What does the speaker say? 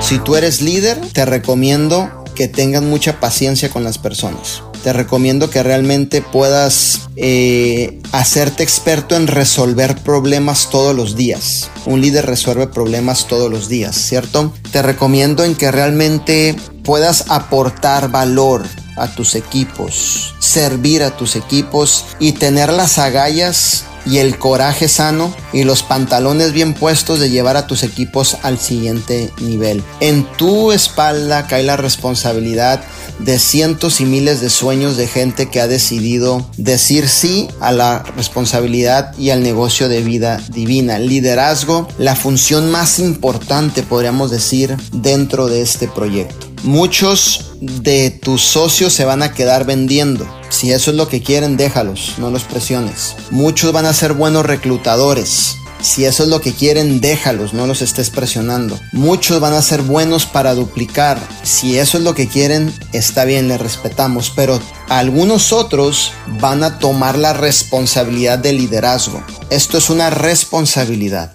Si tú eres líder, te recomiendo que tengas mucha paciencia con las personas. Te recomiendo que realmente puedas eh, hacerte experto en resolver problemas todos los días. Un líder resuelve problemas todos los días, ¿cierto? Te recomiendo en que realmente puedas aportar valor a tus equipos, servir a tus equipos y tener las agallas y el coraje sano y los pantalones bien puestos de llevar a tus equipos al siguiente nivel. En tu espalda cae la responsabilidad de cientos y miles de sueños de gente que ha decidido decir sí a la responsabilidad y al negocio de vida divina. Liderazgo, la función más importante podríamos decir dentro de este proyecto. Muchos de tus socios se van a quedar vendiendo. Si eso es lo que quieren, déjalos, no los presiones. Muchos van a ser buenos reclutadores. Si eso es lo que quieren, déjalos, no los estés presionando. Muchos van a ser buenos para duplicar. Si eso es lo que quieren, está bien, les respetamos. Pero algunos otros van a tomar la responsabilidad de liderazgo. Esto es una responsabilidad.